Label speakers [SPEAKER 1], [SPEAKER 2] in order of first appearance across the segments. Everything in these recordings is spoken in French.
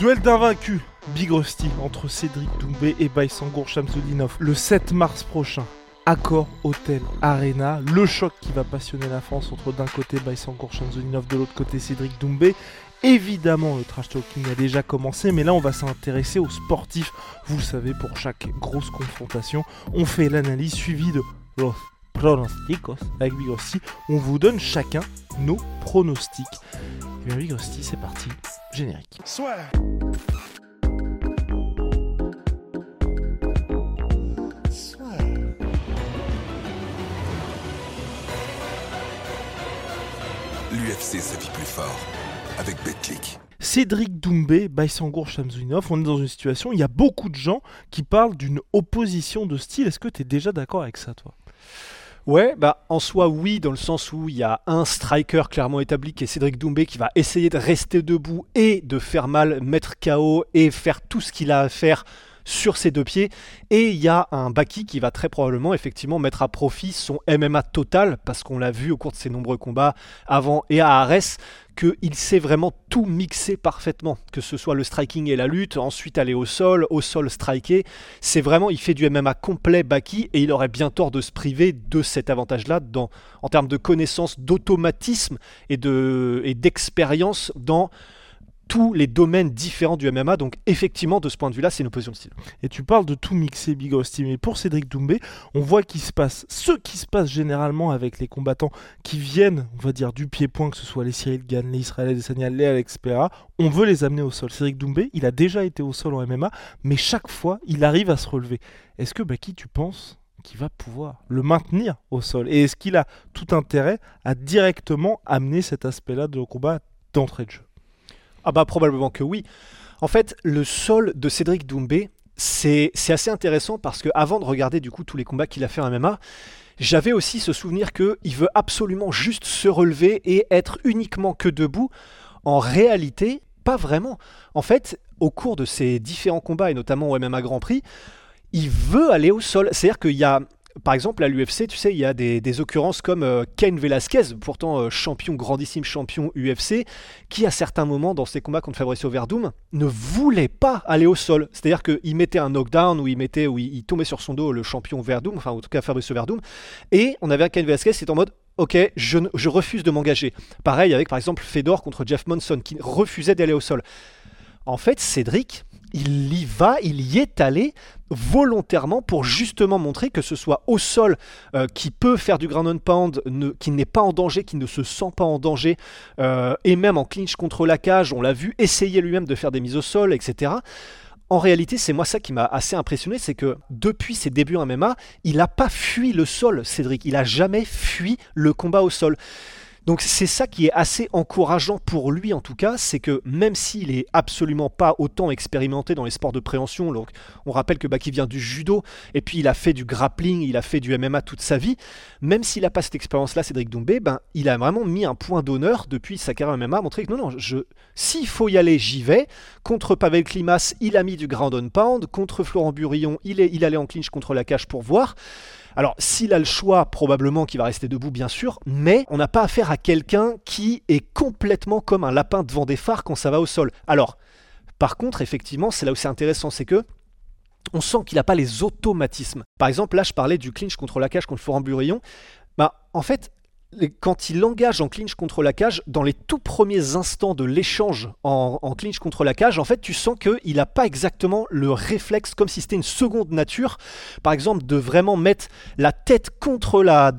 [SPEAKER 1] Duel d'invaincus, Big Rusty, entre Cédric Doumbé et Baïsangour Chamsoudinov, le 7 mars prochain. Accor Hotel Arena, le choc qui va passionner la France entre d'un côté Baïsangour Chamsoudinov, de l'autre côté Cédric Doumbé. Évidemment, le trash talking a déjà commencé, mais là, on va s'intéresser aux sportifs. Vous le savez, pour chaque grosse confrontation, on fait l'analyse suivie de los pronosticos avec Big Rusty. On vous donne chacun nos pronostics. Et bien, Big Rusty, c'est parti. Générique.
[SPEAKER 2] L'UFC, ça vit plus fort. Avec BetClick.
[SPEAKER 1] Cédric Doumbé, Baïsangour Shamsuinov, on est dans une situation, il y a beaucoup de gens qui parlent d'une opposition de style. Est-ce que tu es déjà d'accord avec ça, toi?
[SPEAKER 3] Ouais, bah en soi oui, dans le sens où il y a un striker clairement établi qui est Cédric Doumbé qui va essayer de rester debout et de faire mal, mettre KO et faire tout ce qu'il a à faire sur ses deux pieds. Et il y a un Baki qui va très probablement effectivement mettre à profit son MMA total, parce qu'on l'a vu au cours de ses nombreux combats avant et à Ares, qu'il sait vraiment tout mixer parfaitement, que ce soit le striking et la lutte, ensuite aller au sol, au sol striker. C'est vraiment, il fait du MMA complet Baki et il aurait bien tort de se priver de cet avantage-là en termes de connaissance, d'automatisme et d'expérience dans tous les domaines différents du MMA. Donc effectivement, de ce point de vue-là, c'est une opposition de style.
[SPEAKER 1] Et tu parles de tout mixer Big Rusty, mais pour Cédric Doumbé, on voit qu'il se passe ce qui se passe généralement avec les combattants qui viennent, on va dire, du pied-point, que ce soit les Cyril Gann, les Israël Adesanya, les Alex on veut les amener au sol. Cédric Doumbé, il a déjà été au sol en MMA, mais chaque fois, il arrive à se relever. Est-ce que, Baki, tu penses qu'il va pouvoir le maintenir au sol? Et est-ce qu'il a tout intérêt à directement amener cet aspect-là de combat d'entrée de jeu?
[SPEAKER 3] Ah bah probablement que oui. En fait, le sol de Cédric Doumbé, c'est assez intéressant parce que avant de regarder du coup tous les combats qu'il a fait en MMA, j'avais aussi ce souvenir qu'il veut absolument juste se relever et être uniquement que debout. En réalité, pas vraiment. En fait, au cours de ses différents combats, et notamment au MMA Grand Prix, il veut aller au sol. C'est-à-dire qu'il y a par exemple, à l'UFC, tu sais, il y a des, occurrences comme euh, Ken Velasquez, pourtant euh, champion, grandissime champion UFC, qui à certains moments dans ses combats contre Fabricio Verdum ne voulait pas aller au sol. C'est-à-dire qu'il mettait un knockdown ou il mettait, ou il, tombait sur son dos le champion Verdum, enfin en tout cas Fabricio Verdum, et on avait un Ken Velasquez qui était en mode Ok, je, je refuse de m'engager. Pareil avec par exemple Fedor contre Jeff Monson qui refusait d'aller au sol. En fait, Cédric, il y va, il y est allé volontairement pour justement montrer que ce soit au sol euh, qui peut faire du ground and pound, qui n'est pas en danger, qui ne se sent pas en danger, euh, et même en clinch contre la cage, on l'a vu essayer lui-même de faire des mises au sol, etc. En réalité, c'est moi ça qui m'a assez impressionné, c'est que depuis ses débuts en MMA, il n'a pas fui le sol, Cédric. Il n'a jamais fui le combat au sol. Donc c'est ça qui est assez encourageant pour lui en tout cas, c'est que même s'il est absolument pas autant expérimenté dans les sports de préhension, donc on rappelle que Baki vient du judo et puis il a fait du grappling, il a fait du MMA toute sa vie, même s'il n'a pas cette expérience-là, Cédric Doumbé, ben il a vraiment mis un point d'honneur depuis sa carrière MMA, à montrer que non non, je s'il faut y aller, j'y vais. Contre Pavel Klimas, il a mis du ground on pound, contre Florent Burillon, il est il allait en clinch contre la cage pour voir. Alors, s'il a le choix, probablement qu'il va rester debout, bien sûr, mais on n'a pas affaire à quelqu'un qui est complètement comme un lapin devant des phares quand ça va au sol. Alors, par contre, effectivement, c'est là où c'est intéressant, c'est que on sent qu'il n'a pas les automatismes. Par exemple, là, je parlais du clinch contre la cage contre Florent Burillon. Bah, en fait, quand il engage en clinch contre la cage, dans les tout premiers instants de l'échange en, clinch contre la cage, en fait, tu sens qu'il n'a pas exactement le réflexe, comme si c'était une seconde nature, par exemple, de vraiment mettre la tête contre la,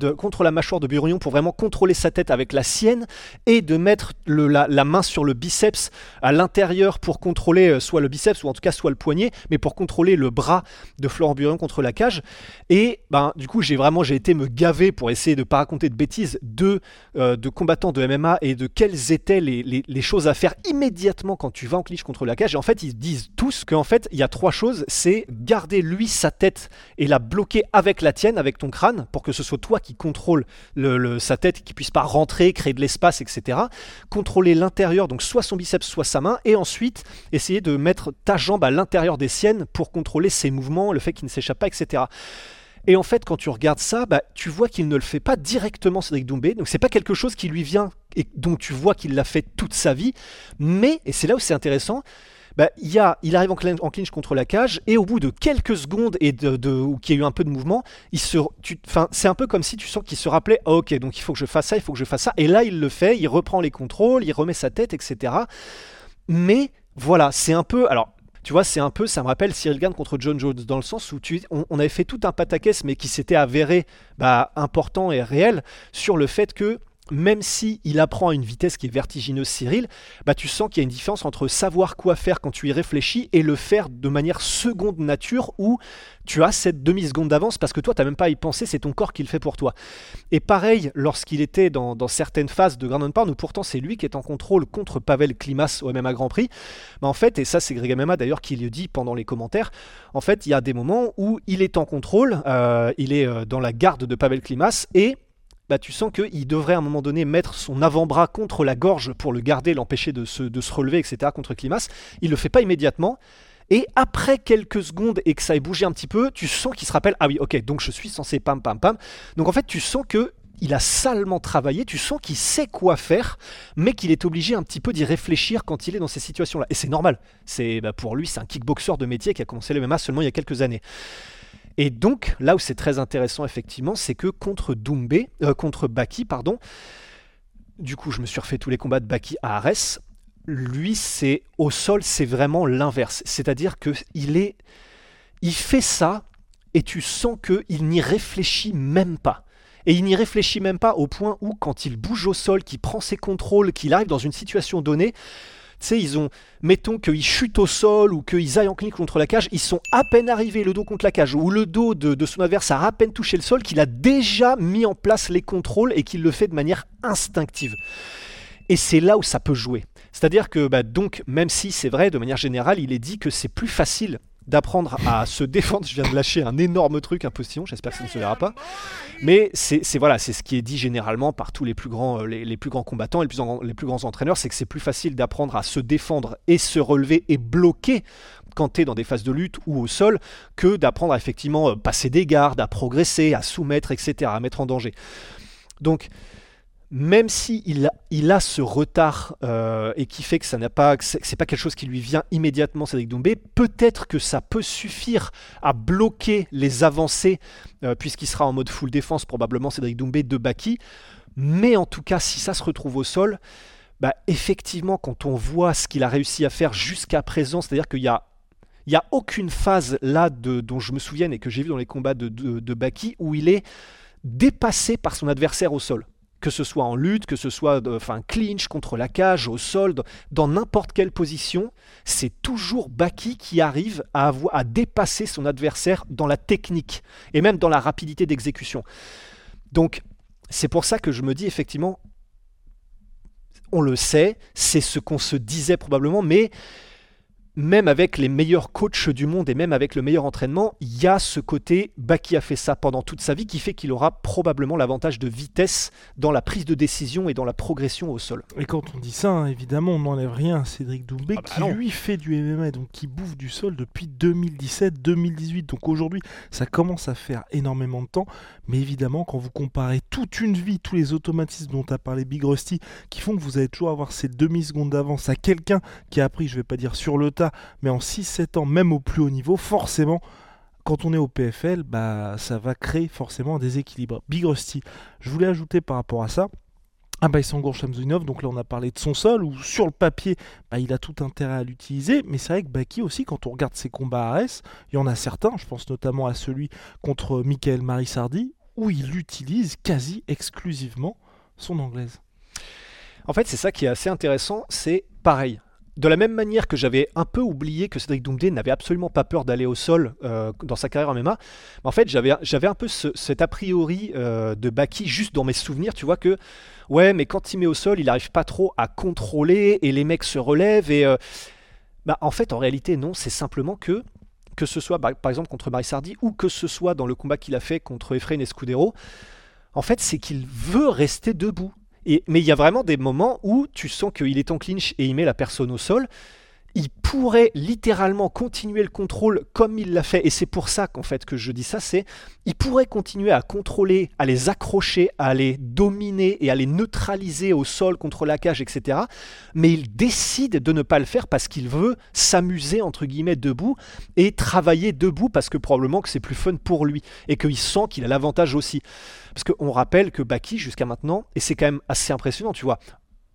[SPEAKER 3] mâchoire de Burillon pour vraiment contrôler sa tête avec la sienne, et de mettre la, main sur le biceps à l'intérieur pour contrôler euh, soit le biceps, ou en tout cas soit le poignet, mais pour contrôler le bras de Florent Burillon contre la cage. Et ben, du coup, j'ai vraiment j'ai été me gaver pour essayer de ne pas raconter de bêtises de, euh, de combattants de MMA et de quelles étaient les, les- choses à faire immédiatement quand tu vas en clinch contre la cage. Et en fait, ils disent tous qu'en fait, il y a trois choses. C'est garder lui sa tête et la bloquer avec la tienne, avec ton crâne, pour que ce soit toi qui contrôle le, le- sa tête, qui puisse pas rentrer, créer de l'espace, etc. Contrôler l'intérieur, donc soit son biceps, soit sa main, et ensuite essayer de mettre ta jambe à l'intérieur des siennes pour contrôler ses mouvements, le fait qu'il ne s'échappe pas, etc. Et en fait, quand tu regardes ça, bah, tu vois qu'il ne le fait pas directement, Cédric Doumbé. Donc, c'est pas quelque chose qui lui vient et dont tu vois qu'il l'a fait toute sa vie. Mais, et c'est là où c'est intéressant, bah, il, il arrive en clinch, contre la cage et au bout de quelques secondes et de, de- où qu'il y a eu un peu de mouvement, il se, c'est un peu comme si tu sens qu'il se rappelait Ah, ok, donc il faut que je fasse ça, il faut que je fasse ça. Et là, il le fait, il reprend les contrôles, il remet sa tête, etc. Mais voilà, c'est un peu. Alors, tu vois, c'est un peu, ça me rappelle Cyril Gann contre John Jones, dans le sens où tu, on, avait fait tout un pataquès, mais qui s'était avéré bah, important et réel sur le fait que même si il apprend à une vitesse qui est vertigineuse, Cyril, bah, tu sens qu'il y a une différence entre savoir quoi faire quand tu y réfléchis et le faire de manière seconde nature où tu as cette demi-seconde d'avance parce que toi, tu n'as même pas à y penser, c'est ton corps qui le fait pour toi. Et pareil, lorsqu'il était dans, dans certaines phases de Grand Pound, où pourtant c'est lui qui est en contrôle contre Pavel Klimas au MMA Grand Prix, bah en fait, et ça c'est Greg MMA d'ailleurs qui le dit pendant les commentaires, en fait, il y a des moments où il est en contrôle, euh, il est euh, dans la garde de Pavel Klimas et bah, tu sens qu'il devrait à un moment donné mettre son avant-bras contre la gorge pour le garder, l'empêcher de se, de se relever, etc. contre Klimas. Il le fait pas immédiatement. Et après quelques secondes et que ça ait bougé un petit peu, tu sens qu'il se rappelle Ah oui, ok, donc je suis censé pam pam pam. Donc en fait, tu sens que il a salement travaillé, tu sens qu'il sait quoi faire, mais qu'il est obligé un petit peu d'y réfléchir quand il est dans ces situations-là. Et c'est normal. C'est bah, pour lui, c'est un kickboxer de métier qui a commencé le MMA seulement il y a quelques années. Et donc, là où c'est très intéressant, effectivement, c'est que contre Doumbé, euh, contre Baki, pardon, du coup, je me suis refait tous les combats de Baki à Arès. Lui, c'est au sol, c'est vraiment l'inverse. C'est-à-dire que il est, il fait ça, et tu sens que il n'y réfléchit même pas. Et il n'y réfléchit même pas au point où, quand il bouge au sol, qu'il prend ses contrôles, qu'il arrive dans une situation donnée, tu sais, ils ont, mettons qu'ils chutent au sol ou qu'ils aillent en clinique contre la cage, ils sont à peine arrivés le dos contre la cage ou le dos de, son adversaire a à peine touché le sol, qu'il a déjà mis en place les contrôles et qu'il le fait de manière instinctive. Et c'est là où ça peut jouer. C'est-à-dire que, bah, donc, même si c'est vrai, de manière générale, il est dit que c'est plus facile d'apprendre à se défendre. Je viens de lâcher un énorme truc, un postillon, j'espère que ça ne se verra pas. Mais c'est voilà, c'est ce qui est dit généralement par tous les plus grands, euh, les, plus grands combattants et les plus, en- les plus grands entraîneurs, c'est que c'est plus facile d'apprendre à se défendre et se relever et bloquer quand tu es dans des phases de lutte ou au sol que d'apprendre à effectivement euh, passer des gardes, à progresser, à soumettre, etc., à mettre en danger. Donc, même si il a, ce retard euh, et qui fait que ça n'a pas, quelque chose qui lui vient immédiatement, Cédric Doumbé, peut-être que ça peut suffire à bloquer les avancées, euh, puisqu'il sera en mode full défense probablement Cédric Doumbé de Baki. Mais en tout cas, si ça se retrouve au sol, bah, effectivement, quand on voit ce qu'il a réussi à faire jusqu'à présent, c'est-à-dire qu'il y a n'y a aucune phase là dont je me souvienne et que j'ai vu dans les combats de Baki où il est dépassé par son adversaire au sol que ce soit en lutte, que ce soit enfin clinch contre la cage, au sol, dans n'importe quelle position, c'est toujours Baki qui arrive à, avoir, à dépasser son adversaire dans la technique et même dans la rapidité d'exécution. Donc c'est pour ça que je me dis effectivement, on le sait, c'est ce qu'on se disait probablement, mais même avec les meilleurs coachs du monde et même avec le meilleur entraînement, il y a ce côté Baki a fait ça pendant toute sa vie qui fait qu'il aura probablement l'avantage de vitesse dans la prise de décision et dans la progression au sol.
[SPEAKER 1] Et quand on dit ça, hein, évidemment, on n'enlève rien à Cédric Doumbé
[SPEAKER 3] Ah bah
[SPEAKER 1] qui
[SPEAKER 3] non.
[SPEAKER 1] lui fait du MMA, donc qui bouffe du sol depuis 2017-2018. Donc aujourd'hui, ça commence à faire énormément de temps. Mais évidemment, quand vous comparez toute une vie, tous les automatismes dont a parlé Big Rusty, qui font que vous allez toujours avoir ces demi-secondes d'avance à quelqu'un qui a appris, je vais pas dire sur le tas, mais en 6-7 ans, même au plus haut niveau, forcément, quand on est au PFL, bah, ça va créer forcément un déséquilibre. Big Rusty, je voulais ajouter par rapport à ça, ah bah Sangour Shamsunov, donc là on a parlé de son sol, où sur le papier, bah, il a tout intérêt à l'utiliser, mais c'est vrai que Baki aussi, quand on regarde ses combats à Arès, il y en a certains, je pense notamment à celui contre Michael Marissardi, où il utilise quasi exclusivement son anglaise.
[SPEAKER 3] En fait, c'est ça qui est assez intéressant, c'est pareil. De la même manière que j'avais un peu oublié que Cédric Doumbé n'avait absolument pas peur d'aller au sol euh, dans sa carrière en MMA, en fait j'avais, j'avais un peu cet a priori euh, de Baki juste dans mes souvenirs, tu vois que ouais mais quand il met au sol il n'arrive pas trop à contrôler et les mecs se relèvent et euh, bah, en fait en réalité non, c'est simplement que que ce soit bah, par exemple contre Marisardi ou que ce soit dans le combat qu'il a fait contre Efrain Escudero, en fait c'est qu'il veut rester debout mais il y a vraiment des moments où tu sens qu'il est en clinch et il met la personne au sol. Il pourrait littéralement continuer le contrôle comme il l'a fait, et c'est pour ça qu'en fait que je dis ça, c'est il pourrait continuer à contrôler, à les accrocher, à les dominer et à les neutraliser au sol contre la cage, etc. Mais il décide de ne pas le faire parce qu'il veut s'amuser entre guillemets debout et travailler debout parce que probablement que c'est plus fun pour lui et qu'il sent qu'il a l'avantage aussi. Parce qu'on rappelle que Baki, jusqu'à maintenant, et c'est quand même assez impressionnant, tu vois,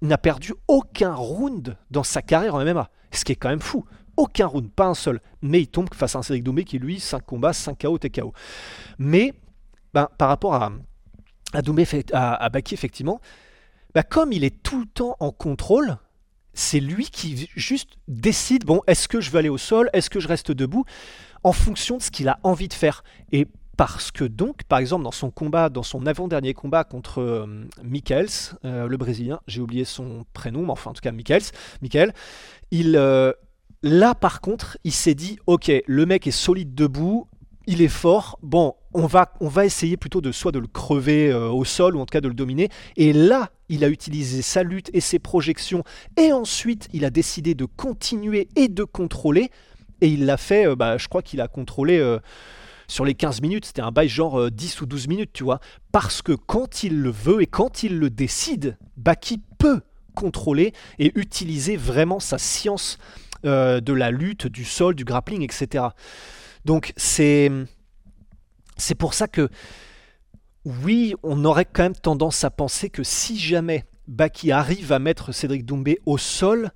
[SPEAKER 3] n'a perdu aucun round dans sa carrière en MMA. Ce qui est quand même fou. Aucun round, pas un seul. Mais il tombe face à un Cédric Doumbé qui, lui, 5 combats, 5 KO, TKO. Mais, ben, par rapport à, à, à, Baki, effectivement, ben, comme il est tout le temps en contrôle, c'est lui qui juste décide, bon, est-ce que je vais aller au sol, est-ce que je reste debout, en fonction de ce qu'il a envie de faire. Et parce que donc, par exemple, dans son combat, dans son avant-dernier combat contre euh, euh, le Brésilien, j'ai oublié son prénom, mais enfin en tout cas Michaels, Michael, il, euh, là par contre, il s'est dit, ok, le mec est solide debout, il est fort, bon, on va, on va essayer plutôt de soit de le crever au sol ou en tout cas de le dominer. Et là, il a utilisé sa lutte et ses projections, et ensuite il a décidé de continuer et de contrôler, et il l'a fait, bah, je crois qu'il a contrôlé sur les 15 minutes, c'était un bail genre 10 euh, ou 12 minutes, tu vois. Parce que quand il le veut et quand il le décide, Baki peut contrôler et utiliser vraiment sa science euh, de la lutte, du sol, du grappling, etc. Donc c'est c'est pour ça que oui, on aurait quand même tendance à penser que si jamais Baki arrive à mettre Cédric Doumbé au sol,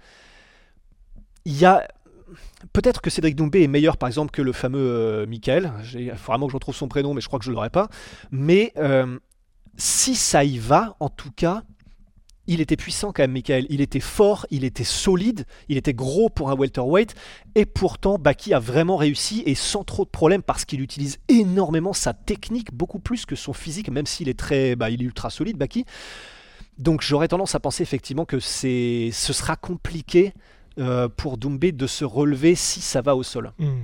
[SPEAKER 3] il y a Peut-être que Cédric Doumbé est meilleur, par exemple, que le fameux euh, Michael. Il faut vraiment que je retrouve son prénom, mais je crois que je ne l'aurai pas. Mais euh, si ça y va, en tout cas, il était puissant quand même, Michael. Il était fort, il était solide, il était gros pour un welterweight. Et pourtant, Baki a vraiment réussi et sans trop de problèmes parce qu'il utilise énormément sa technique, beaucoup plus que son physique, même s'il est très, bah, il est ultra solide, Baki. Donc j'aurais tendance à penser effectivement que ce sera compliqué euh, pour Doumbé de se relever si ça va au sol. Hmm.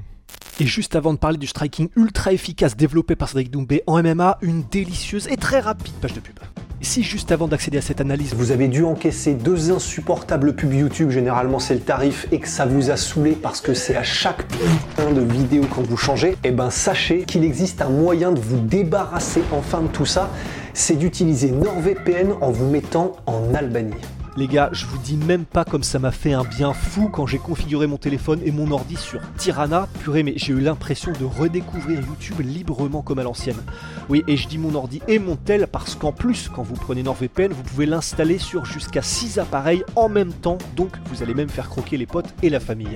[SPEAKER 3] Et juste avant de parler du striking ultra efficace développé par Cédric Doumbé en MMA, une délicieuse et très rapide page de pub. Si juste avant d'accéder à cette analyse,
[SPEAKER 4] vous avez dû encaisser deux insupportables pubs YouTube, généralement c'est le tarif, et que ça vous a saoulé parce que c'est à chaque putain de vidéo quand vous changez, et eh ben sachez qu'il existe un moyen de vous débarrasser enfin de tout ça, c'est d'utiliser NordVPN en vous mettant en Albanie.
[SPEAKER 3] Les gars, je vous dis même pas comme ça m'a fait un bien fou quand j'ai configuré mon téléphone et mon ordi sur Tirana. Purée, mais j'ai eu l'impression de redécouvrir YouTube librement comme à l'ancienne. Oui, et je dis mon ordi et mon tel parce qu'en plus, quand vous prenez NordVPN, vous pouvez l'installer sur jusqu'à 6 appareils en même temps, donc vous allez même faire croquer les potes et la famille.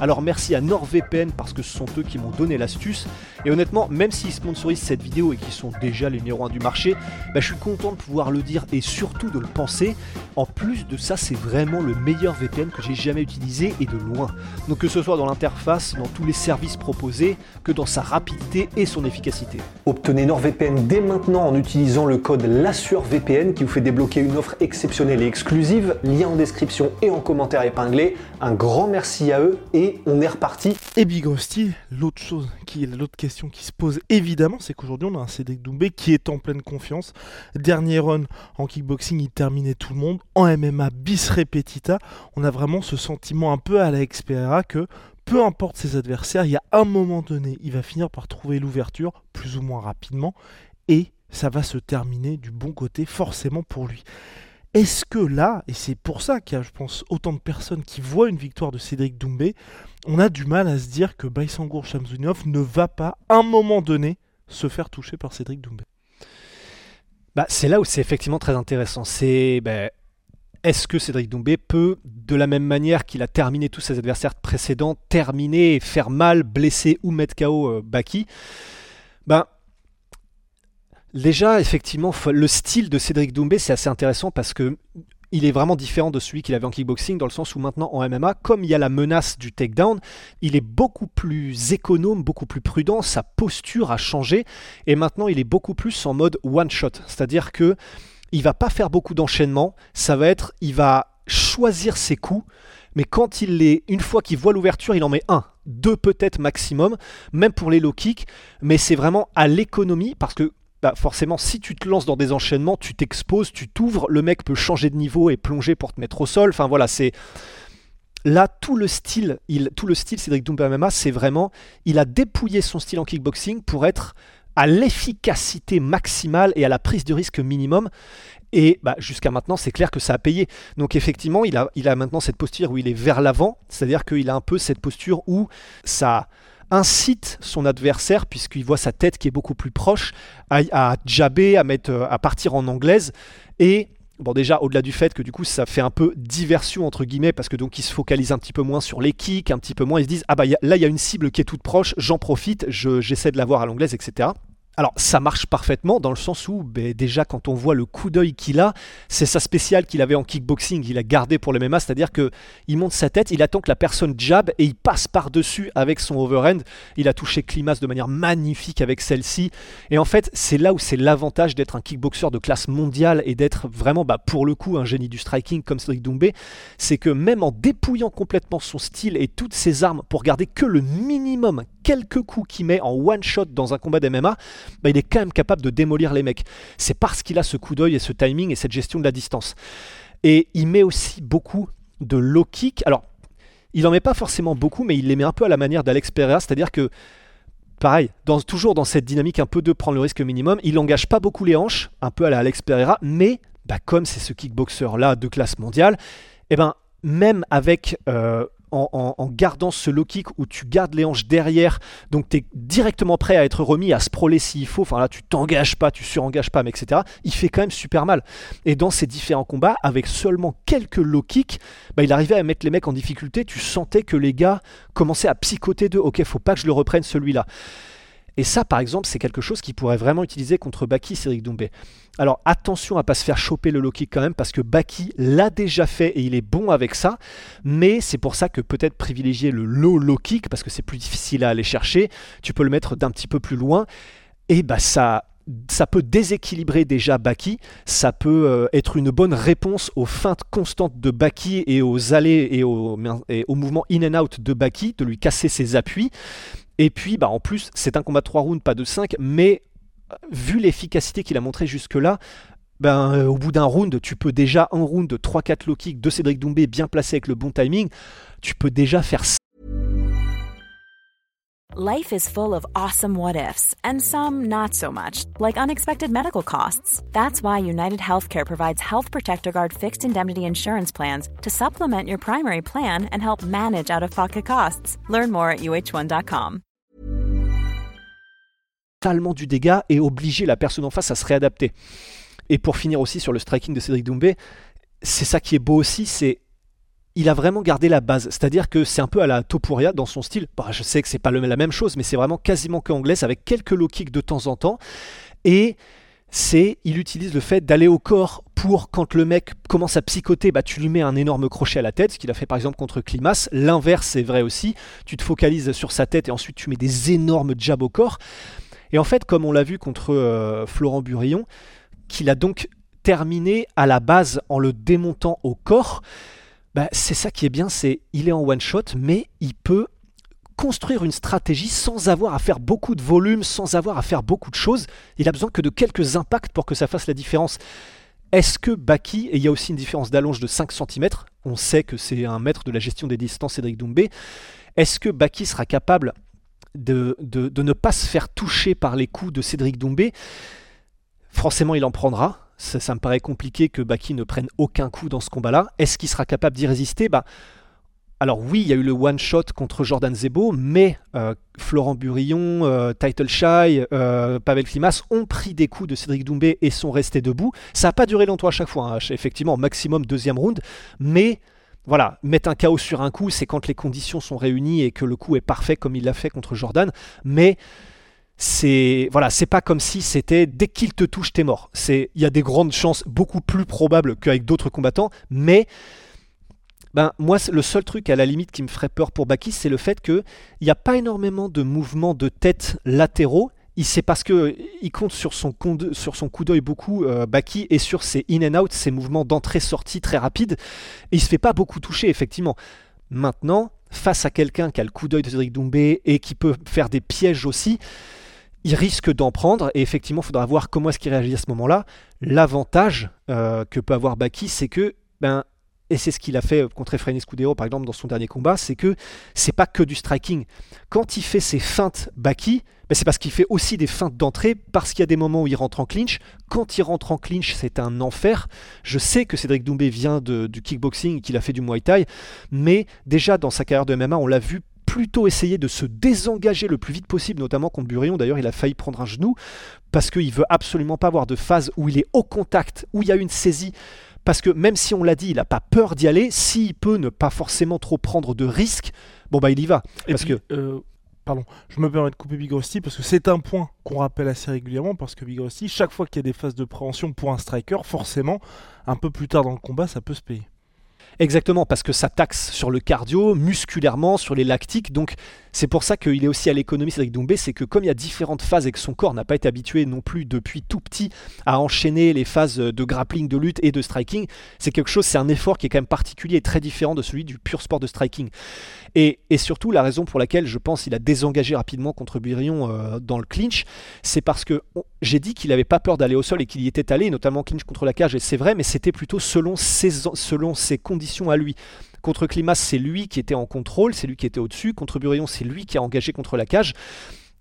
[SPEAKER 3] Alors merci à NordVPN parce que ce sont eux qui m'ont donné l'astuce. Et honnêtement, même s'ils sponsorisent cette vidéo et qui sont déjà les numéros 1 du marché, bah, je suis content de pouvoir le dire et surtout de le penser. En plus de ça, c'est vraiment le meilleur VPN que j'ai jamais utilisé et de loin. Donc que ce soit dans l'interface, dans tous les services proposés, que dans sa rapidité et son efficacité.
[SPEAKER 4] Obtenez NordVPN dès maintenant en utilisant le code LASSURVPN qui vous fait débloquer une offre exceptionnelle et exclusive. Lien en description et en commentaire épinglé. Un grand merci à eux et on est reparti.
[SPEAKER 1] Et Big Rusty, l'autre chose, qui l'autre question qui se pose évidemment, c'est qu'aujourd'hui on a un Cédric Doumbé qui est en pleine confiance. Dernier run en kickboxing, il terminait tout le monde. En MMA, ma bis repetita, on a vraiment ce sentiment un peu à la Xperia que peu importe ses adversaires, il y a un moment donné, il va finir par trouver l'ouverture, plus ou moins rapidement, et ça va se terminer du bon côté forcément pour lui. Est-ce que là, et c'est pour ça qu'il y a, je pense, autant de personnes qui voient une victoire de Cédric Doumbé, on a du mal à se dire que Baïsangour Shamsunov ne va pas, à un moment donné, se faire toucher par Cédric Doumbé?
[SPEAKER 3] Bah, C'est là où c'est effectivement très intéressant. C'est bah, est-ce que Cédric Doumbé peut, de la même manière qu'il a terminé tous ses adversaires précédents, terminer faire mal, blesser ou mettre KO euh, Baki? Ben, déjà, effectivement, le style de Cédric Doumbé, c'est assez intéressant parce que il est vraiment différent de celui qu'il avait en kickboxing dans le sens où maintenant en MMA, comme il y a la menace du takedown, il est beaucoup plus économe, beaucoup plus prudent, sa posture a changé et maintenant il est beaucoup plus en mode one shot, c'est-à-dire que il va pas faire beaucoup d'enchaînements, ça va être il va choisir ses coups, mais quand il est une fois qu'il voit l'ouverture, il en met un, deux peut-être maximum, même pour les low kicks, mais c'est vraiment à l'économie parce que bah forcément, si tu te lances dans des enchaînements, tu t'exposes, tu t'ouvres, le mec peut changer de niveau et plonger pour te mettre au sol. Enfin voilà, c'est là tout le style, Cédric Doumbé MMA, c'est vraiment, il a dépouillé son style en kickboxing pour être à l'efficacité maximale et à la prise de risque minimum. Et bah, jusqu'à maintenant, c'est clair que ça a payé. Donc effectivement, il a, il a maintenant cette posture où il est vers l'avant, c'est-à-dire qu'il a un peu cette posture où ça incite son adversaire, puisqu'il voit sa tête qui est beaucoup plus proche, à, à jabber, à, mettre, à partir en anglaise. Et Bon déjà au-delà du fait que du coup ça fait un peu diversion entre guillemets parce que donc ils se focalisent un petit peu moins sur les kicks, un petit peu moins ils se disent ah bah là il y a une cible qui est toute proche, j'en profite, j'essaie de la voir à l'anglaise etc. Alors ça marche parfaitement dans le sens où ben, déjà quand on voit le coup d'œil qu'il a, c'est sa spéciale qu'il avait en kickboxing, il a gardé pour le MMA, c'est-à-dire que il monte sa tête, il attend que la personne jab et il passe par-dessus avec son overhand. Il a touché Klimas de manière magnifique avec celle-ci. Et en fait, c'est là où c'est l'avantage d'être un kickboxer de classe mondiale et d'être vraiment bah, pour le coup un génie du striking comme Cédric Doumbé, c'est que même en dépouillant complètement son style et toutes ses armes pour garder que le minimum quelques coups qu'il met en one shot dans un combat d'MMA, bah, il est quand même capable de démolir les mecs. C'est parce qu'il a ce coup d'œil et ce timing et cette gestion de la distance. Et il met aussi beaucoup de low kick. Alors, il en met pas forcément beaucoup, mais il les met un peu à la manière d'Alex Pereira, c'est-à-dire que pareil, toujours dans cette dynamique un peu de prendre le risque minimum, il n'engage pas beaucoup les hanches, un peu à la Alex Pereira, mais bah, comme c'est ce kickboxer là de classe mondiale, eh ben même avec euh, en, gardant ce low kick où tu gardes les hanches derrière, donc tu es directement prêt à être remis, à sprawler s'il faut, enfin là tu t'engages pas, tu surengages pas, mais etc. Il fait quand même super mal. Et dans ces différents combats, avec seulement quelques low kicks, bah, il arrivait à mettre les mecs en difficulté, tu sentais que les gars commençaient à psychoter de ok, faut pas que je le reprenne celui-là. Et ça, par exemple, c'est quelque chose qui pourrait vraiment utiliser contre Baki Cédric Doumbé. Alors attention à pas se faire choper le low kick quand même, parce que Baki l'a déjà fait et il est bon avec ça. Mais c'est pour ça que peut-être privilégier le low low kick, parce que c'est plus difficile à aller chercher. Tu peux le mettre d'un petit peu plus loin. Et bah ça, ça peut déséquilibrer déjà Baki, ça peut euh, être une bonne réponse aux feintes constantes de Baki et aux allées et aux, et aux mouvements in and out de Baki, de lui casser ses appuis. Et puis, bah, en plus, c'est un combat de 3 rounds, pas de 5, mais euh, vu l'efficacité qu'il a montré jusque-là, ben, euh, au bout d'un round, tu peux déjà un round de 3-4 low kicks de Cédric Doumbé bien placé avec le bon timing, tu peux déjà faire ça.
[SPEAKER 5] Life is full of awesome what ifs, and some not so much, like unexpected medical costs. That's why United Healthcare provides Health Protector Guard fixed indemnity insurance plans to supplement your primary plan and help manage out of pocket costs. Learn more at uh1.com.
[SPEAKER 3] totalement du dégât et obliger la personne en face à se réadapter. Et pour finir aussi sur le striking de Cédric Doumbé, c'est ça qui est beau aussi, c'est il a vraiment gardé la base, c'est-à-dire que c'est un peu à la Topuria dans son style. Bah, je sais que c'est pas la même chose, mais c'est vraiment quasiment que anglaise avec quelques low kicks de temps en temps. Et c'est, il utilise le fait d'aller au corps pour quand le mec commence à psychoter, bah, tu lui mets un énorme crochet à la tête, ce qu'il a fait par exemple contre Klimas. L'inverse est vrai aussi, tu te focalises sur sa tête et ensuite tu mets des énormes jabs au corps. Et en fait, comme on l'a vu contre euh, Florent Burillon, qu'il a donc terminé à la base en le démontant au corps, bah, c'est ça qui est bien, c'est il est en one shot, mais il peut construire une stratégie sans avoir à faire beaucoup de volume, sans avoir à faire beaucoup de choses. Il a besoin que de quelques impacts pour que ça fasse la différence. Est-ce que Baki, et il y a aussi une différence d'allonge de 5 cm, on sait que c'est un maître de la gestion des distances, Cédric Doumbé, est-ce que Baki sera capable de, de, ne pas se faire toucher par les coups de Cédric Doumbé, forcément il en prendra. Ça, me paraît compliqué que Baki ne prenne aucun coup dans ce combat-là. Est-ce qu'il sera capable d'y résister? Bah, alors oui, il y a eu le one shot contre Jordan Zebo, mais euh, Florent Burillon, euh, Title Shy, euh, Pavel Klimas ont pris des coups de Cédric Doumbé et sont restés debout. Ça n'a pas duré longtemps à chaque fois, hein. effectivement, maximum deuxième round, mais voilà, mettre un chaos sur un coup, c'est quand les conditions sont réunies et que le coup est parfait comme il l'a fait contre Jordan. Mais c'est voilà, c'est pas comme si c'était dès qu'il te touche, t'es mort. C'est il y a des grandes chances, beaucoup plus probables qu'avec d'autres combattants, mais ben moi le seul truc à la limite qui me ferait peur pour Baki, c'est le fait que il n'y a pas énormément de mouvements de tête latéraux. C'est parce que il compte sur son, sur son coup d'œil beaucoup euh, Baki et sur ses in and out, ses mouvements d'entrée-sortie très rapides. Et il se fait pas beaucoup toucher effectivement. Maintenant, face à quelqu'un qui a le coup d'œil de Cédric Doumbé et qui peut faire des pièges aussi, il risque d'en prendre et effectivement il faudra voir comment est-ce qu'il réagit à ce moment-là. L'avantage euh, que peut avoir Baki, c'est que ben et c'est ce qu'il a fait contre Efrain Escudero par exemple dans son dernier combat, c'est que c'est pas que du striking. Quand il fait ses feintes Baki, ben c'est parce qu'il fait aussi des feintes d'entrée, parce qu'il y a des moments où il rentre en clinch. Quand il rentre en clinch, c'est un enfer. Je sais que Cédric Doumbé vient du kickboxing, qu'il a fait du Muay Thai, mais déjà dans sa carrière de MMA, on l'a vu plutôt essayer de se désengager le plus vite possible, notamment contre Burillon. D'ailleurs, il a failli prendre un genou parce qu'il veut absolument pas avoir de phase où il est au contact, où il y a une saisie parce que même si on l'a dit, il n'a pas peur d'y aller, s'il peut ne pas forcément trop prendre de risques, bon bah il y va. parce que
[SPEAKER 1] euh, pardon, je me permets de couper Big Rusty parce que c'est un point qu'on rappelle assez régulièrement parce que Big Rusty, chaque fois qu'il y a des phases de préhension pour un striker, forcément, un peu plus tard dans le combat, ça peut se payer.
[SPEAKER 3] Exactement, parce que ça taxe sur le cardio, musculairement, sur les lactiques. Donc c'est pour ça qu'il est aussi à l'économie, Cédric Doumbé, c'est que comme il y a différentes phases et que son corps n'a pas été habitué non plus depuis tout petit à enchaîner les phases de grappling, de lutte et de striking, c'est quelque chose, c'est un effort qui est quand même particulier et très différent de celui du pur sport de striking. Et, surtout, la raison pour laquelle je pense qu'il a désengagé rapidement contre Birion euh, dans le clinch, c'est parce que j'ai dit qu'il n'avait pas peur d'aller au sol et qu'il y était allé, notamment clinch contre la cage, et c'est vrai, mais c'était plutôt selon ses, selon ses conditions à lui. Contre Climas, c'est lui qui était en contrôle, c'est lui qui était au-dessus. Contre Burion, c'est lui qui a engagé contre la cage.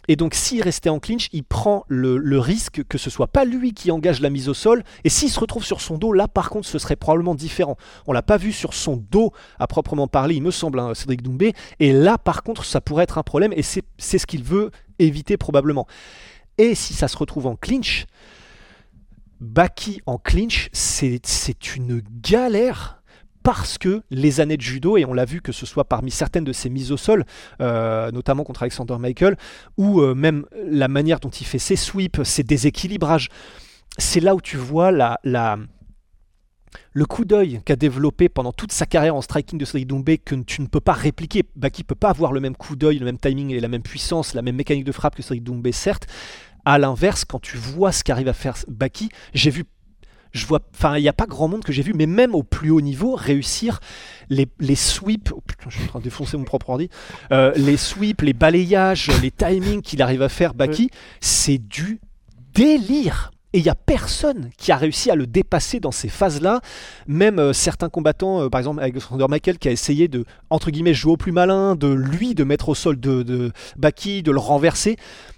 [SPEAKER 3] Et donc s'il restait en clinch, il prend le, risque que ce soit pas lui qui engage la mise au sol. Et s'il se retrouve sur son dos, là par contre, ce serait probablement différent. On l'a pas vu sur son dos à proprement parler, il me semble, hein, Cédric Doumbé. Et là par contre, ça pourrait être un problème. Et c'est ce qu'il veut éviter probablement. Et si ça se retrouve en clinch, Baki en clinch, c'est une galère parce que les années de judo, et on l'a vu que ce soit parmi certaines de ses mises au sol, euh, notamment contre Alexander Michael, ou euh, même la manière dont il fait ses sweeps, ses déséquilibrages, c'est là où tu vois la, le coup d'œil qu'a développé pendant toute sa carrière en striking de Cédric Doumbé que tu ne peux pas répliquer. Baki peut pas avoir le même coup d'œil, le même timing et la même puissance, la même mécanique de frappe que Cédric Doumbé, certes. À l'inverse, quand tu vois ce qu'arrive à faire Baki, j'ai vu je vois, enfin, il n'y a pas grand monde que j'ai vu, mais même au plus haut niveau, réussir les, les sweeps. Oh putain, je suis en train de défoncer mon propre ordi. Euh, les sweeps, les balayages, les timings qu'il arrive à faire, Baki, c'est du délire. Et il n'y a personne qui a réussi à le dépasser dans ces phases-là. Même euh, certains combattants, euh, par exemple Alexander Michael, qui a essayé de, entre guillemets, jouer au plus malin, de lui, de mettre au sol de, de Baki, de le renverser.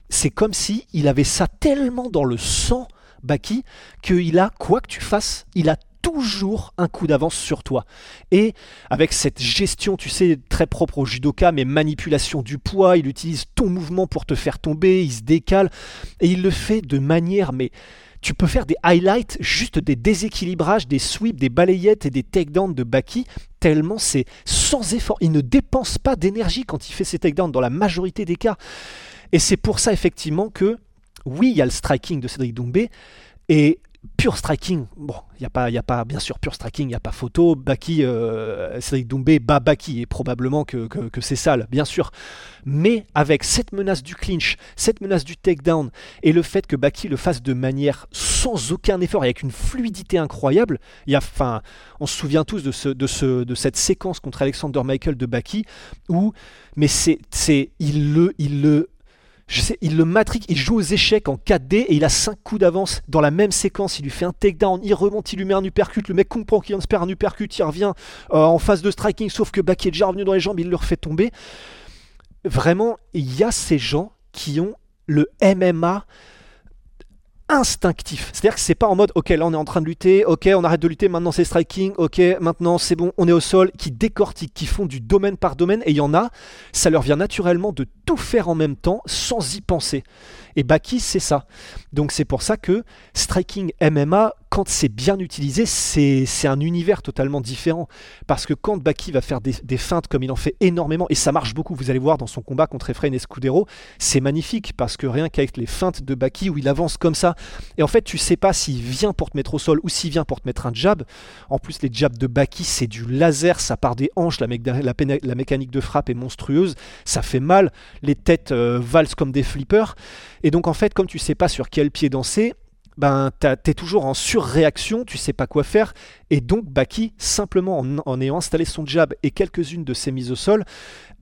[SPEAKER 3] C'est comme si il avait ça tellement dans le sang Baki, qu'il a, quoi que tu fasses, il a toujours un coup d'avance sur toi. Et avec cette gestion, tu sais, très propre au judoka, mais manipulation du poids, il utilise ton mouvement pour te faire tomber, il se décale, et il le fait de manière, mais tu peux faire des highlights, juste des déséquilibrages, des sweeps, des balayettes et des takedowns de Baki, tellement c'est sans effort. Il ne dépense pas d'énergie quand il fait ses takedowns dans la majorité des cas. Et c'est pour ça effectivement que oui, il y a le striking de Cédric Doumbé, et pure striking, bon, il n'y a, pas, y a pas, bien sûr, pure striking, il n'y a pas photo. Baki, euh, Cédric Doumbé bat Baki, et probablement que, c'est sale, bien sûr. Mais avec cette menace du clinch, cette menace du takedown, et le fait que Baki le fasse de manière sans aucun effort et avec une fluidité incroyable, y a, enfin, on se souvient tous de, ce, de, ce, de cette séquence contre Alexander Michael de Baki, où, mais c'est, il le, il le il le matrique, il joue aux échecs en 4D et il a 5 coups d'avance dans la même séquence. Il lui fait un takedown, il remonte, il lui met un uppercut. Le mec comprend qu'il vient de se un uppercut, il revient euh, en phase de striking, sauf que Baki est déjà revenu dans les jambes, il le refait tomber. Vraiment, il y a ces gens qui ont le MMA instinctif. C'est-à-dire que c'est pas en mode ok là on est en train de lutter, ok on arrête de lutter, maintenant c'est striking, ok maintenant c'est bon, on est au sol, qui décortiquent, qui font du domaine par domaine, et il y en a, ça leur vient naturellement de tout faire en même temps sans y penser. Et Baki c'est ça. Donc c'est pour ça que striking MMA quand c'est bien utilisé, c'est un univers totalement différent. Parce que quand Baki va faire des, feintes comme il en fait énormément, et ça marche beaucoup, vous allez voir dans son combat contre Efrain Escudero, c'est magnifique parce que rien qu'avec les feintes de Baki où il avance comme ça, et en fait tu sais pas s'il vient pour te mettre au sol ou s'il vient pour te mettre un jab. En plus les jabs de Baki c'est du laser, ça part des hanches, la mécanique de frappe est monstrueuse, ça fait mal, les têtes euh, valsent comme des flippers. Et donc en fait comme tu sais pas sur quel pied danser, ben t'es toujours en surréaction, tu sais pas quoi faire, et donc Baki, simplement en, en ayant installé son jab et quelques-unes de ses mises au sol,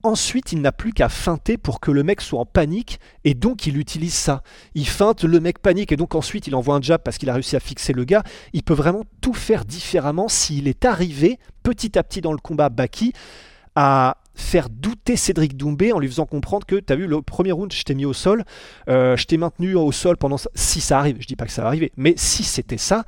[SPEAKER 3] ensuite il n'a plus qu'à feinter pour que le mec soit en panique, et donc il utilise ça. Il feinte, le mec panique, et donc ensuite il envoie un jab parce qu'il a réussi à fixer le gars. Il peut vraiment tout faire différemment s'il est arrivé petit à petit dans le combat Baki à faire douter Cédric Doumbé en lui faisant comprendre que tu as vu le premier round je t'ai mis au sol. Euh, je t'ai maintenu au sol pendant si ça arrive je dis pas que ça va arriver mais si c'était ça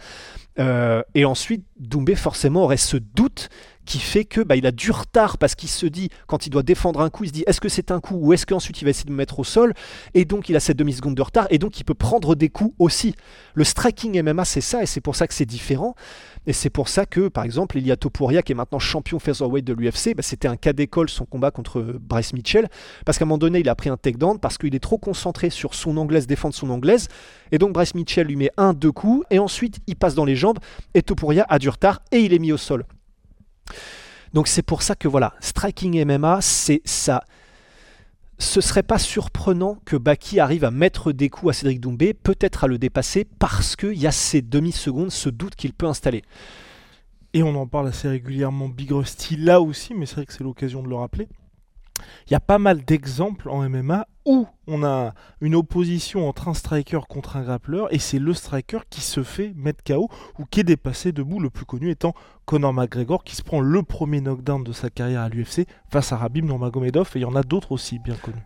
[SPEAKER 3] euh, et ensuite Doumbé forcément aurait ce doute qui fait que bah, il a du retard parce qu'il se dit quand il doit défendre un coup il se dit est-ce que c'est un coup ou est-ce qu'ensuite il va essayer de me mettre au sol? Et donc il a cette demi seconde de retard et donc il peut prendre des coups aussi. Le striking MMA c'est ça et c'est pour ça que c'est différent et c'est pour ça que, par exemple, Elia Topuria, qui est maintenant champion featherweight de l'UFC, bah, c'était un cas d'école son combat contre Bryce Mitchell, parce qu'à un moment donné, il a pris un takedown parce qu'il est trop concentré sur son anglaise, défendre son anglaise, et donc Bryce Mitchell lui met un, deux coups, et ensuite il passe dans les jambes, et Topuria a du retard, et il est mis au sol. Donc c'est pour ça que voilà, striking MMA, c'est ça. Ce serait pas surprenant que Baki arrive à mettre des coups à Cédric Doumbé, peut-être à le dépasser, parce qu'il y a ces demi-secondes, ce doute qu'il peut installer.
[SPEAKER 1] Et on en parle assez régulièrement, Big Rusty là aussi, mais c'est vrai que c'est l'occasion de le rappeler. Il y a pas mal d'exemples en MMA où on a une opposition entre un striker contre un grappleur et c'est le striker qui se fait mettre KO ou qui est dépassé debout, le plus connu étant Conor McGregor qui se prend le premier knockdown de sa carrière à l'UFC face à Rabib Nurmagomedov et il y en a d'autres aussi bien connus.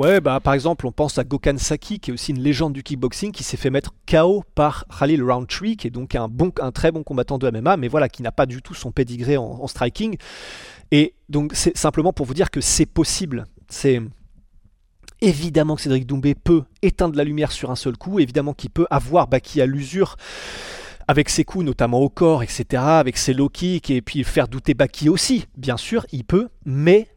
[SPEAKER 3] Ouais, bah par exemple, on pense à Gokhan Saki, qui est aussi une légende du kickboxing, qui s'est fait mettre KO par Khalil Roundtree, qui est donc un, très bon combattant de MMA, mais voilà, qui n'a pas du tout son pédigré en, en striking. Et donc, c'est simplement pour vous dire que c'est possible. C'est évidemment que Cédric Doumbé peut éteindre la lumière sur un seul coup, évidemment qu'il peut avoir Baki à l'usure avec ses coups, notamment au corps, etc., avec ses low kicks, et puis faire douter Baki aussi, bien sûr, il peut, mais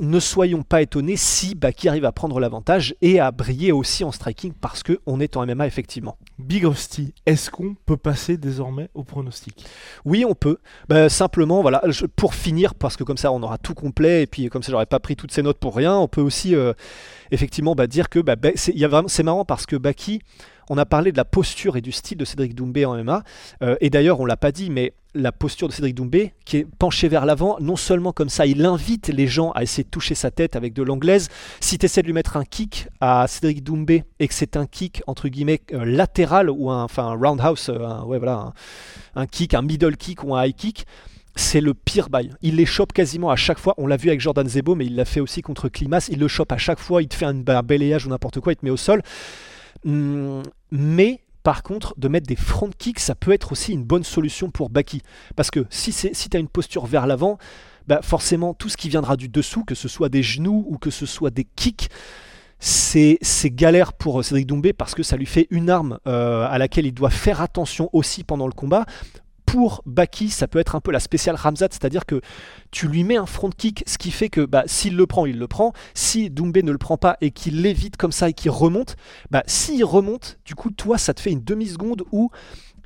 [SPEAKER 3] ne soyons pas étonnés si Baki arrive à prendre l'avantage et à briller aussi en striking parce qu'on est en MMA effectivement.
[SPEAKER 1] Big Rusty, est-ce qu'on peut passer désormais au pronostic?
[SPEAKER 3] Oui, on peut. Bah, simplement, voilà, je- pour finir, parce que comme ça on aura tout complet et puis comme ça j'aurais pas pris toutes ces notes pour rien, on peut aussi euh, effectivement bah, dire que bah, bah, c'est marrant parce que Baki, on a parlé de la posture et du style de Cédric Doumbé en MMA, euh, et d'ailleurs on l'a pas dit, mais la posture de Cédric Doumbé, qui est penché vers l'avant, non seulement comme ça, il invite les gens à essayer de toucher sa tête avec de l'anglaise. Si tu essaies de lui mettre un kick à Cédric Doumbé et que c'est un kick entre guillemets euh, latéral ou un, roundhouse, euh, un, kick, un middle kick ou un high kick, c'est le pire bail. Il les chope quasiment à chaque fois. On l'a vu avec Jordan Zebo, mais il l'a fait aussi contre Klimas. Il le chope à chaque fois. Il te fait un, un balayage ou n'importe quoi. Il te met au sol. Hum, mais par contre, de mettre des front kicks, ça peut être aussi une bonne solution pour Baki. Parce que si, si tu as une posture vers l'avant, bah forcément, tout ce qui viendra du dessous, que ce soit des genoux ou que ce soit des kicks, c'est galère pour Cédric Doumbé parce que ça lui fait une arme euh, à laquelle il doit faire attention aussi pendant le combat. Pour Baki, ça peut être un peu la spéciale Ramzat, c'est-à-dire que tu lui mets un front kick, ce qui fait que bah, s'il le prend, il le prend. Si Doumbé ne le prend pas et qu'il l'évite comme ça et qu'il remonte, bah, s'il remonte, du coup, toi, ça te fait une demi-seconde où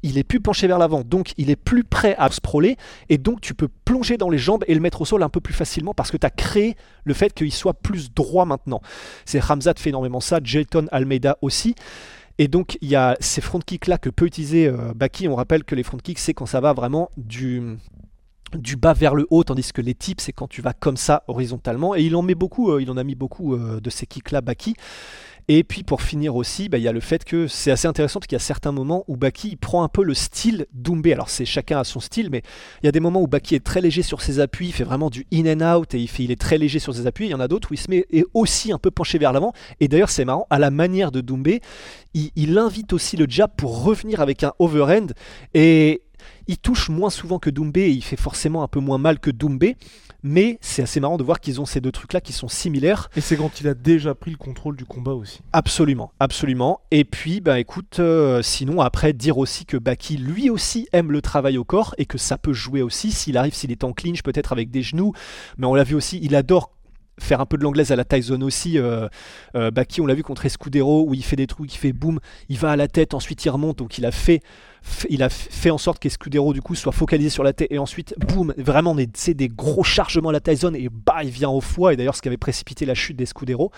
[SPEAKER 3] il est plus penché vers l'avant, donc il est plus prêt à sprawler, et donc tu peux plonger dans les jambes et le mettre au sol un peu plus facilement parce que tu as créé le fait qu'il soit plus droit maintenant. C'est Ramzat fait énormément ça, Jelton Almeida aussi. Et donc il y a ces front kicks là que peut utiliser euh, Baki. On rappelle que les front kicks c'est quand ça va vraiment du du bas vers le haut, tandis que les tips, c'est quand tu vas comme ça horizontalement. Et il en met beaucoup, euh, il en a mis beaucoup euh, de ces kicks-là, Baki. Et puis pour finir aussi, bah, il y a le fait que c'est assez intéressant parce qu'il y a certains moments où Baki prend un peu le style Doumbé. Alors c'est chacun a son style, mais il y a des moments où Baki est très léger sur ses appuis, il fait vraiment du in and out et il, est très léger sur ses appuis. Il y en a d'autres où il se met et aussi un peu penché vers l'avant. Et d'ailleurs c'est marrant, à la manière de Doumbé, il, il invite aussi le jab pour revenir avec un overhand et il touche moins souvent que Doumbé et il fait forcément un peu moins mal que Doumbé. Mais c'est assez marrant de voir qu'ils ont ces deux trucs-là qui sont similaires.
[SPEAKER 1] Et c'est quand il a déjà pris le contrôle du combat aussi.
[SPEAKER 3] Absolument, absolument. Et puis, bah écoute, euh, sinon après dire aussi que Baki lui aussi aime le travail au corps et que ça peut jouer aussi s'il arrive, s'il est en clinch, peut-être avec des genoux. Mais on l'a vu aussi, il adore faire un peu de l'anglaise à la Tyson aussi. Euh, euh, Baki, on l'a vu contre Escudero où il fait des trucs, il fait boum, il va à la tête, ensuite il remonte. Donc il a fait, il a fait en sorte qu'Escudero du coup soit focalisé sur la tête et ensuite boum, vraiment c'est des gros chargements à la Tyson et bah il vient au foie. Et d'ailleurs ce qui avait précipité la chute d'Escudero.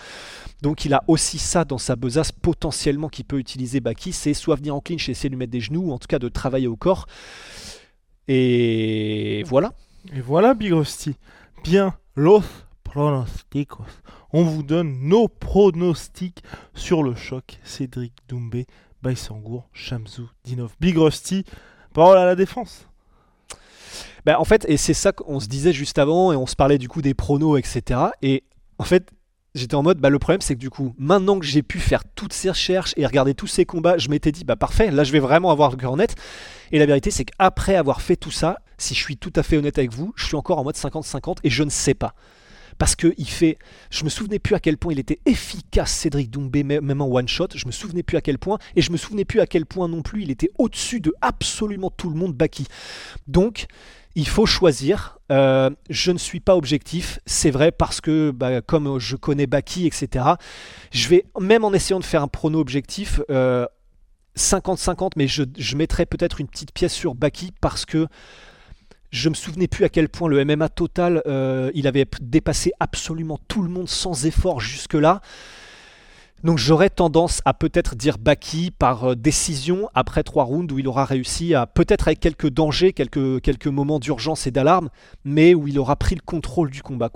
[SPEAKER 3] Donc il a aussi ça dans sa besace potentiellement qu'il peut utiliser Baki, c'est soit venir en clinch et essayer de lui mettre des genoux ou en tout cas de travailler au corps. Et voilà.
[SPEAKER 1] Et voilà Big Rusty. Bien, los pronosticos. On vous donne nos pronostics sur le choc. Cédric Doumbé, Baïsangour, Shamsou, Dinov, Big Rusty. Parole à la défense.
[SPEAKER 3] Ben, en fait, et c'est ça qu'on se disait juste avant, et on se parlait du coup des pronos, etc. Et en fait, j'étais en mode, bah, le problème c'est que du coup, maintenant que j'ai pu faire toutes ces recherches et regarder tous ces combats, je m'étais dit, bah parfait, là je vais vraiment avoir le cœur net. Et la vérité c'est qu'après avoir fait tout ça, si je suis tout à fait honnête avec vous, je suis encore en mode 50-50 et je ne sais pas. Parce que il fait. Je me souvenais plus à quel point il était efficace, Cédric Doumbé, même en one shot. Je me souvenais plus à quel point. Et je me souvenais plus à quel point non plus il était au-dessus de absolument tout le monde, Baki. Donc, il faut choisir. Euh, je ne suis pas objectif, c'est vrai, parce que bah, comme je connais Baki, etc., je vais, même en essayant de faire un prono objectif, 50-50, mais je, je mettrai peut-être une petite pièce sur Baki parce que je me souvenais plus à quel point le MMA total, euh, il avait dépassé absolument tout le monde sans effort jusque-là. Donc j'aurais tendance à peut-être dire Baki par euh, décision après trois rounds où il aura réussi à, peut-être avec quelques dangers, quelques, moments d'urgence et d'alarme, mais où il aura pris le contrôle du combat.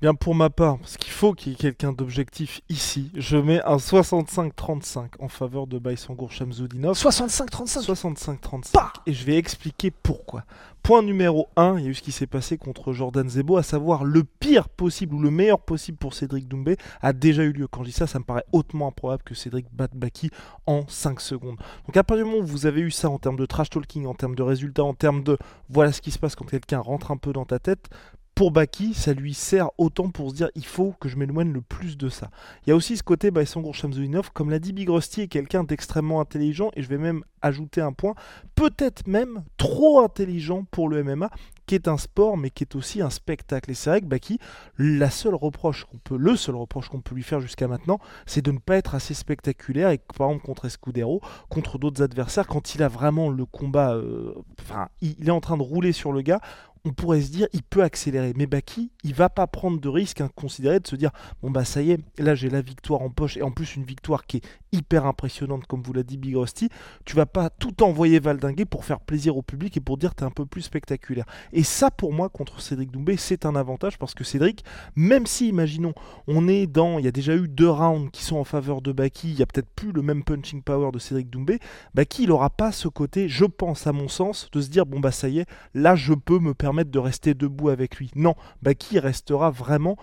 [SPEAKER 1] Bien pour ma part, parce qu'il faut qu'il y ait quelqu'un d'objectif ici, je mets un 65-35 en faveur de Baïsangour Shamzoudinov.
[SPEAKER 3] 65-35
[SPEAKER 1] 65-35. Et je vais expliquer pourquoi. Point numéro 1, il y a eu ce qui s'est passé contre Jordan Zebo, à savoir le pire possible ou le meilleur possible pour Cédric Doumbé a déjà eu lieu. Quand je dis ça, ça me paraît hautement improbable que Cédric batte Baki en 5 secondes. Donc à partir du moment où vous avez eu ça en termes de trash talking, en termes de résultats, en termes de voilà ce qui se passe quand quelqu'un rentre un peu dans ta tête, pour Baki, ça lui sert autant pour se dire il faut que je m'éloigne le plus de ça. Il y a aussi ce côté Baïsangour Shamsulinov, comme l'a dit Big Rusty, est quelqu'un d'extrêmement intelligent et je vais même ajouter un point, peut-être même trop intelligent pour le MMA, qui est un sport mais qui est aussi un spectacle. Et c'est vrai que Baki, la seule reproche qu'on peut, le seul reproche qu'on peut lui faire jusqu'à maintenant, c'est de ne pas être assez spectaculaire. Et par exemple contre Escudero, contre d'autres adversaires, quand il a vraiment le combat, euh, enfin, il est en train de rouler sur le gars, on pourrait se dire il peut accélérer. Mais Baki, il va pas prendre de risque inconsidéré de se dire bon bah ça y est, là j'ai la victoire en poche et en plus une victoire qui est hyper impressionnante comme vous l'a dit Big Rusty. Tu vas pas tout envoyer valdinguer pour faire plaisir au public et pour dire t'es un peu plus spectaculaire. Et ça pour moi contre Cédric Doumbé c'est un avantage parce que Cédric, même si imaginons on est dans, il y a déjà eu deux rounds qui sont en faveur de Baki, il y a peut-être plus le même punching power de Cédric Doumbé, Baki il aura pas ce côté, je pense à mon sens, de se dire bon bah ça y est, là je peux me permettre de rester debout avec lui. Non, Baki restera vraiment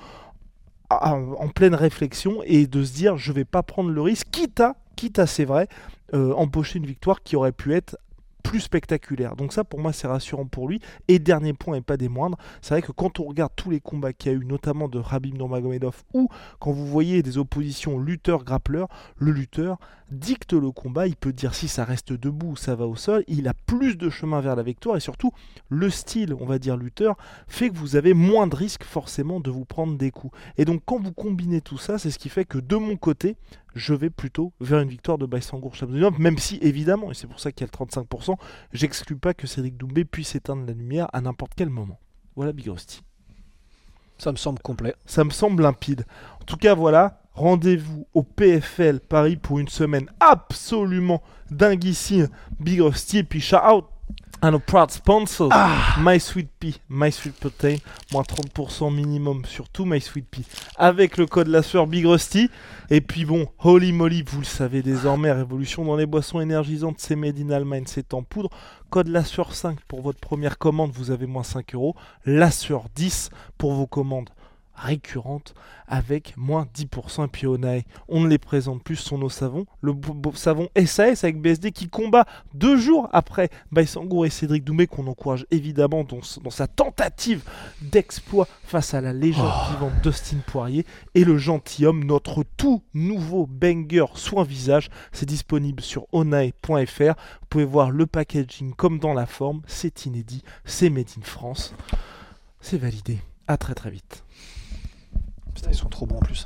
[SPEAKER 1] en pleine réflexion et de se dire je vais pas prendre le risque, quitte à, quitte à c'est vrai, euh, empocher une victoire qui aurait pu être plus spectaculaire. Donc ça pour moi c'est rassurant pour lui. Et dernier point et pas des moindres, c'est vrai que quand on regarde tous les combats qu'il y a eu, notamment de Rabib Nurmagomedov, ou quand vous voyez des oppositions lutteur-grappleur, le lutteur dicte le combat, il peut dire si ça reste debout ou ça va au sol, il a plus de chemin vers la victoire et surtout le style, on va dire lutteur, fait que vous avez moins de risques forcément de vous prendre des coups. Et donc quand vous combinez tout ça, c'est ce qui fait que de mon côté, je vais plutôt vers une victoire de Baïsangour Shamsudinov, même si évidemment, et c'est pour ça qu'il y a le 35%, j'exclus pas que Cédric Doumbé puisse éteindre la lumière à n'importe quel moment. Voilà Big Rusty.
[SPEAKER 3] Ça me semble complet.
[SPEAKER 1] Ça me semble limpide. En tout cas, voilà, rendez-vous au PFL Paris pour une semaine absolument dinguissime. Big Rusty, et puis shout out Ah nos proud sponsors,
[SPEAKER 3] Ah.
[SPEAKER 1] My Sweet Pea, My Sweet Protein, moins 30% minimum sur tout My Sweet Pea, avec le code la sueur Big Rusty. Et puis bon, Holy Moly, vous le savez désormais, révolution dans les boissons énergisantes, c'est made in Allemagne, c'est en poudre. Code la sueur 5 pour votre première commande, vous avez moins 5 euros. La sueur 10 pour vos commandes récurrentes avec moins 10%. Et puis Onae, on ne les présente plus, sont nos savons. Le savon SAS avec BSD qui combat deux jours après Baïsangour et Cédric Doumbé qu'on encourage évidemment dans, sa tentative d'exploit face à la légende vivante Dustin Poirier et le gentilhomme, notre tout nouveau banger soin visage. C'est disponible sur onae.fr. Vous pouvez voir le packaging comme dans la forme. C'est inédit, c'est made in France. C'est validé. À très très vite.
[SPEAKER 3] Putain, ils sont trop bons en plus.